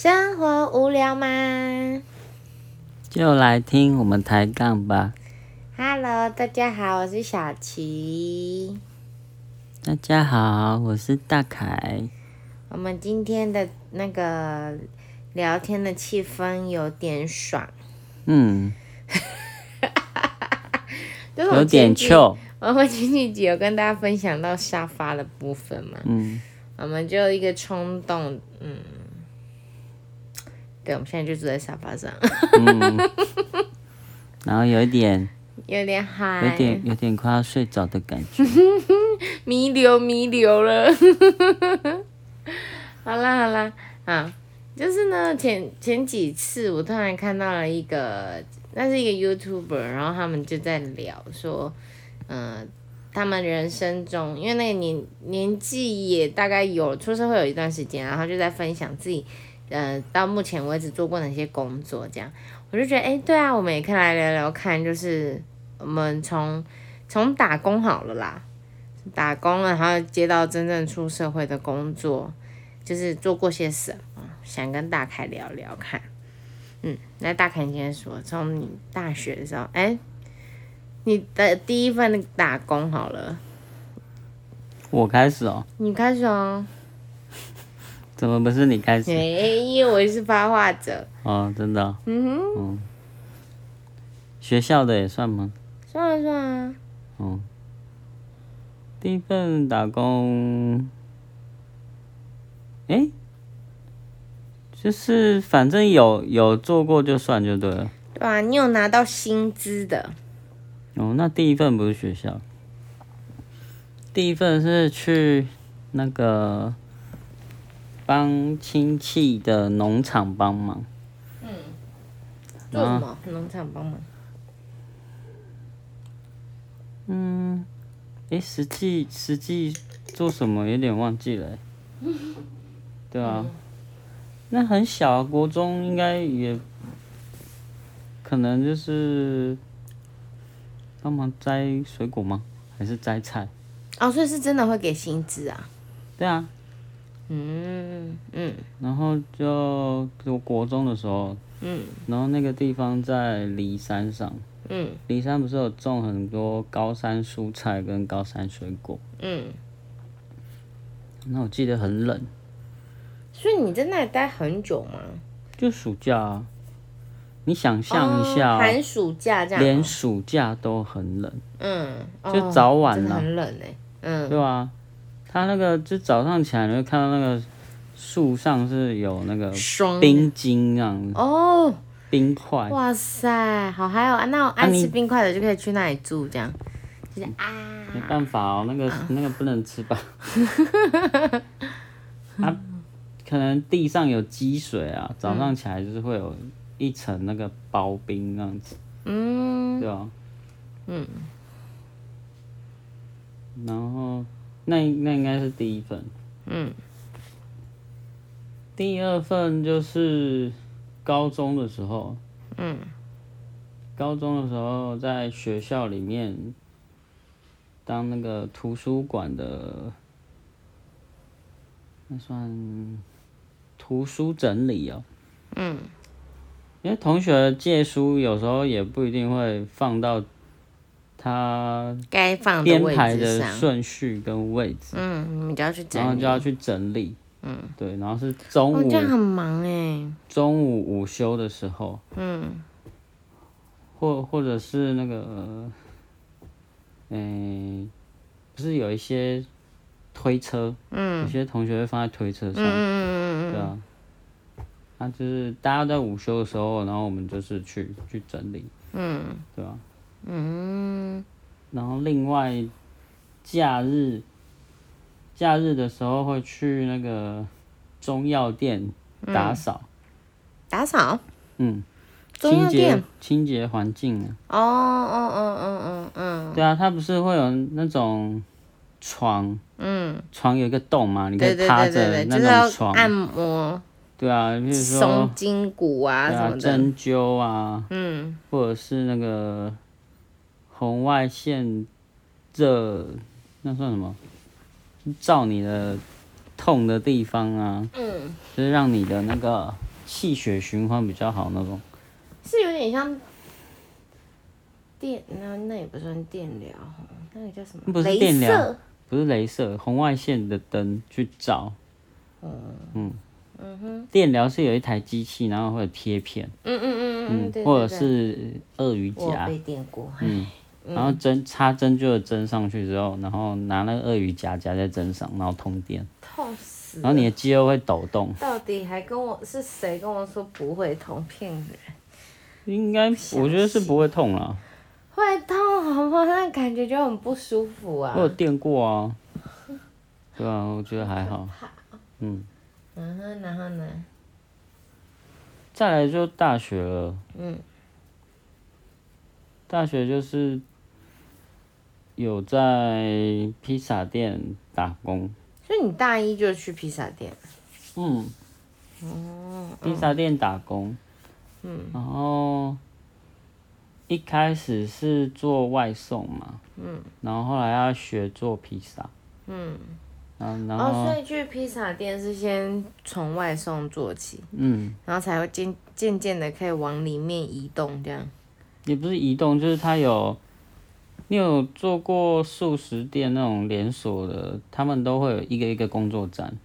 生活无聊吗就来听我们抬杠吧。？Hello，大家好，我是小琪。大家好，我是大凯。我们今天的那个聊天的气氛有点爽，嗯，有点前几。糗。我们前几集有跟大家分享到沙发的部分嘛，嗯，我们就一个冲动，嗯，对，我们现在就坐在沙发上，然后有一点，有点嗨，有点，有点快要睡着的感觉。弥留弥留了。好啦好啦，啊，就是呢，前前几次我突然看到了一个，那是一个 YouTuber，然后他们就在聊说，嗯、他们人生中，因为那个年年纪也大概有出社会有一段时间，然后就在分享自己，呃，到目前为止做过哪些工作，这样，我就觉得，哎、对啊，我们也可以来聊聊看，就是我们从从打工好了啦，打工了，然后接到真正出社会的工作，就是做过些什么，想跟大凯聊聊看。嗯，那大凯你先说，从你大学的时候，哎、你的第一份打工好了，我开始哦，你开始哦。怎么不是你开始？哎、因为我是发话者，哦，真的哦、嗯哼，学校的也算吗？算了算了，哦，第一份打工，诶，就是反正有有做过就算就对了。对吧、你有拿到薪资的，哦，那第一份不是学校，第一份是去那个帮亲戚的农场帮忙。嗯做什么？农场帮忙。嗯，诶，实际实际做什么有点忘记了欸。对啊，那很小啊，国中应该也可能就是帮忙摘水果吗？还是摘菜？哦，所以是真的会给薪资啊？对啊，嗯嗯。然后就就国中的时候，嗯。然后那个地方在骊山上，嗯。骊山不是有种很多高山蔬菜跟高山水果？嗯，那我记得很冷，所以你在那里待很久吗？就暑假啊，你想象一下、寒暑假这样。哦、连暑假都很冷，嗯，就哦早晚啦。真的很冷哎、嗯，对吧、它那个就早上起来你会看到那个树上是有那个霜冰晶这样哦，冰块，哇塞，好嗨哦！啊那我爱吃冰块的就可以去那里住，这样就是啊，没办法哦，那个 那个不能吃吧？它 可能地上有积水啊，早上起来就是会有一层那个薄冰那样子，嗯对吧？嗯。然后那那应该是第一份，嗯。第二份就是高中的时候，嗯。高中的时候在学校里面当那个图书馆的，那算图书整理哦。嗯。因为同学借书有时候也不一定会放到他该放编排，的顺序跟位置，嗯，你们就要去整理，然后就要去整理。嗯，对，然后是中哦，午这样很忙哎，中午午休的时候，嗯。或或者是那个，诶、不是有一些推车，有嗯些同学会放在推车上，嗯嗯嗯对啊。那就是大家在午休的时候，然后我们就是去去整理，嗯。对吧、嗯。然后另外假日，假日的时候会去那个中药店打扫，打扫，嗯，中清洁药店，清洁环境啊。哦哦哦哦哦嗯对啊，它不是会有那种床，嗯，床有一个洞嘛，你可以趴着那就是要种床，按摩对啊，比如松说筋骨啊，什么的，针灸啊，嗯。或者是那个红外线热，那算什么？照你的痛的地方啊，嗯。就是让你的那个气血循环比较好那种。是有点像电，那那也不算电疗，那个叫什么？不是镭电疗不是镭射，红外线的灯去照。嗯。嗯哼。电疗是有一台机器，然后会有贴片，嗯嗯嗯嗯嗯，对或者是鳄鱼夹，被电过，嗯，然后针插针灸的针上去之后，然后拿那个鳄鱼夹夹在针上，然后通电，痛死了。然后你的肌肉会抖动。到底还跟我是谁跟我说不会痛，骗人？应该我觉得是不会痛啦，会痛好吗？那感觉就很不舒服啊我。有电过啊。对啊，我觉得还好。嗯，嗯哼，然后呢？再来就大学了。嗯。大学就是有在披萨店打工。所以你大一就去披萨店？嗯。哦。披萨店打工。嗯。然后一开始是做外送嘛。嗯。然后后来要学做披萨。嗯。然后，然哦，后，所以去披萨店是先从外送做起，嗯，然后才会渐渐渐的可以往里面移动，这样。也不是移动，就是它有，你有做过素食店那种连锁的，他们都会有一个一个工作站，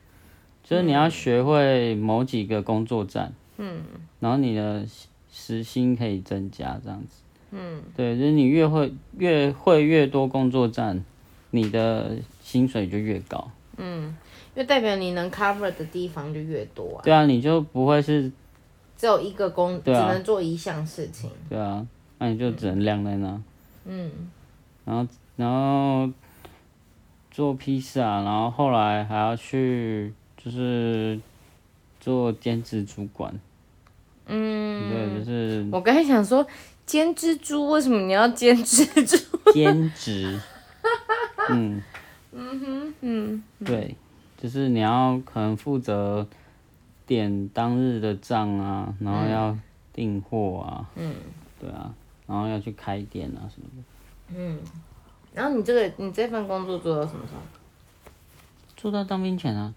就是你要学会某几个工作站，嗯，然后你的时薪可以增加这样子，嗯，对，就是你越会越会越多工作站，你的薪水就越高，嗯因为代表你能 cover 的地方就越多啊，对啊，你就不会是，只有一个工，只能做一项事情。对啊，那你就只能晾在那。嗯，然后然后做披萨，然后后来还要去就是做兼职主管，嗯，对，就是我刚才想说煎蜘蛛，为什么你要煎蜘蛛？兼职，嗯，嗯哼，嗯，对，就是你要可能负责点当日的账啊，然后要订货啊，嗯，对啊，然后要去开店啊什么的，然后你这个你这份工作做到什么时候？做到当兵前啊，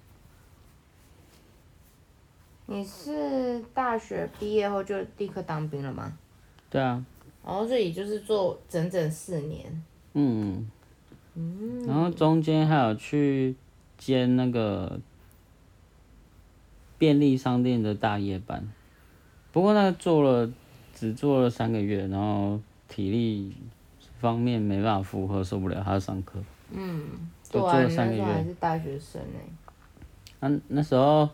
你是大学毕业后就立刻当兵了吗？对啊，然后这里就是做整整四年。嗯，然后中间还有去兼那个便利商店的大夜班，不过那个做了只做了三个月，然后体力方面没办法负荷，受不了，还要上课。就做对啊，你了三个月。那时候还是大学生呢、那那时候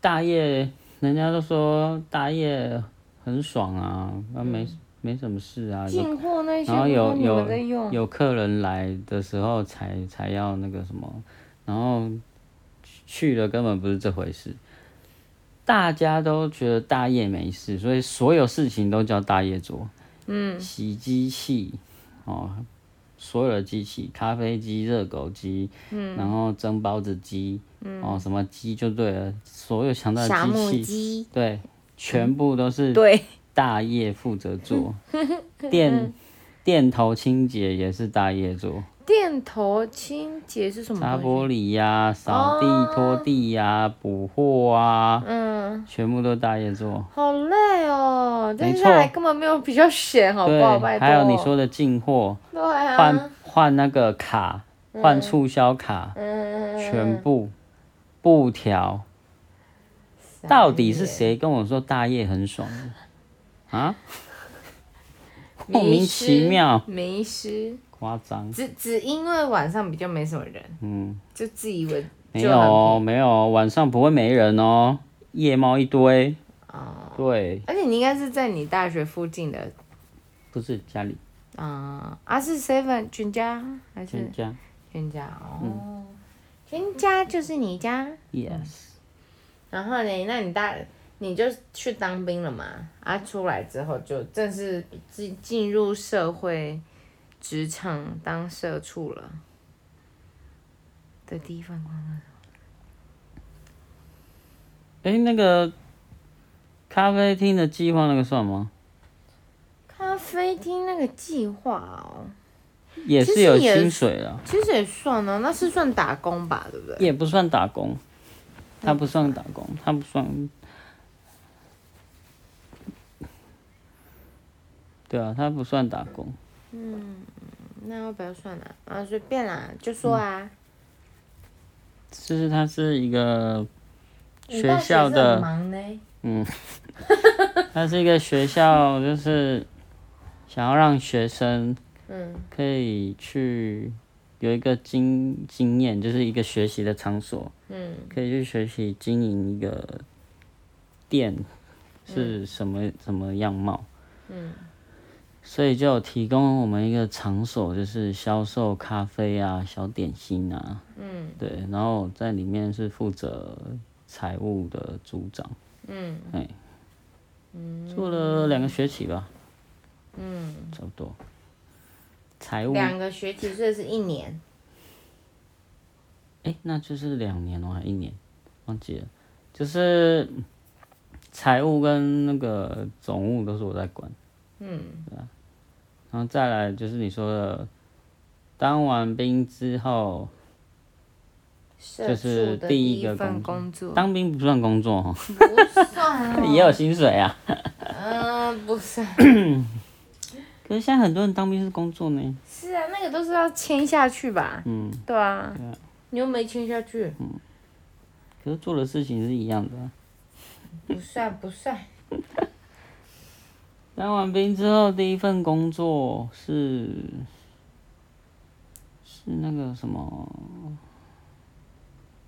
大业，人家都说大业很爽啊，那没没什么事啊，有进货那些然后有不是你们在用，有客人来的时候才才要那个什么，然后去了根本不是这回事。大家都觉得大业没事，所以所有事情都叫大业做。嗯，洗机器哦，所有的机器，咖啡机、热狗机，嗯，然后蒸包子机，嗯，哦，什么机就对了，所有想到的机器，对，全部都是对，大业负责做，电 电头清洁也是大业做，电头清洁是什么擦？玻璃呀、扫地、拖地呀、补货啊，嗯，全部都大夜做。好累哦，这没下来错根本没有比较闲，好不好？拜，托。还有你说的进货，对啊，换换那个卡，换促销卡，嗯，全部布条。到底是谁跟我说大夜很爽的？啊？莫名其妙，迷失，夸张。只只因为晚上比较没什么人，嗯，就自以为没有哦，没有哦，晚上不会没人哦，夜猫一堆。哦，对，而且你应该是在你大学附近的。不是家里。啊、啊是 Seven 全家？还是？全家。全家哦，全家就是你家，Yes，然后呢，那你大你就去当兵了嘛？啊，出来之后就正式进进入社会职场当社畜了。的第一份工作。哎那个咖啡厅的计划那个算吗？咖啡厅那个计划哦。也是有薪水的其实也算啊那是算打工吧对不对？也不算打工。他不算打工他不算对啊他不算打工。嗯那要不要算了啊随便啦就说啊。其实他是一个学校的，忙呢。他是一个学校，就是想要让学生嗯。可以去有一个经经验，就是一个学习的场所，嗯。可以去学习经营一个店是什么、什么样貌。嗯。所以就有提供我们一个场所，就是销售咖啡啊、小点心啊，嗯。对，然后在里面是负责财务的组长，嗯哎，做了两个学期吧，嗯，差不多。财务，两个学期，所以是一年。哎，那就是两年哦，还一年，忘记了，就是财务跟那个总务都是我在管。嗯然后再来就是你说的，当完兵之后，社就是第一个工工作。当兵不算工作哦，不算哦。也有薪水啊。嗯，不算。可是现在很多人当兵是工作呢。是啊，那个都是要签下去吧？嗯，对啊。你又没签下去，嗯可是做的事情是一样的啊、不算不算。当完兵之后，第一份工作是是那个什么，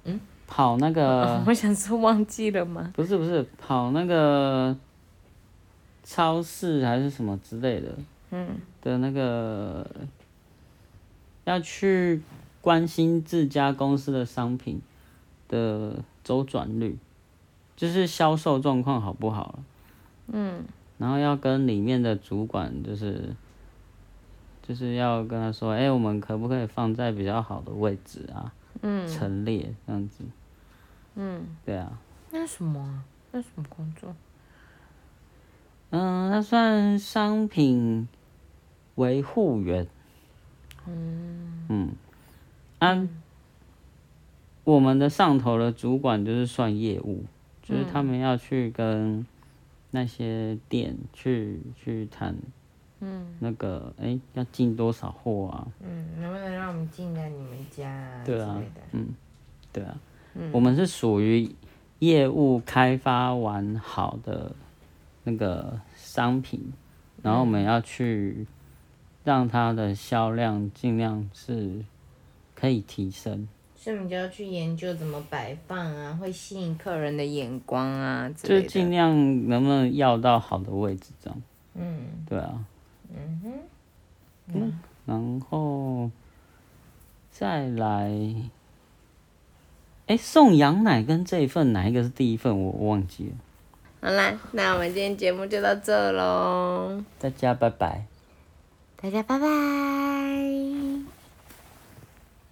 嗯，跑那个 我想说忘记了吗？不是不是跑那个超市还是什么之类的嗯的那个，要去关心自家公司的商品的周转率，就是销售状况好不好了。嗯然后要跟里面的主管，就是就是要跟他说，哎、我们可不可以放在比较好的位置啊，嗯陈列这样子。嗯，对啊，那什么啊？那什么工作？嗯，他算商品维护员。嗯嗯，啊，我们的上头的主管就是算业务，就是他们要去跟那些店去去谈嗯那个，哎、要进多少货啊？嗯，能不能让我们进来你们家啊？对啊嗯，对啊，我们是属于业务开发完好的那个商品，然后我们要去让它的销量尽量是可以提升。所以我们就要去研究怎么摆放啊，会吸引客人的眼光啊之就。尽量能不能要到好的位置，这样嗯对啊。嗯哼，嗯，然后再来，哎、送羊奶跟这一份哪一个是第一份？我我忘记了。好啦，那我们今天节目就到这喽，大家拜拜。大家拜拜。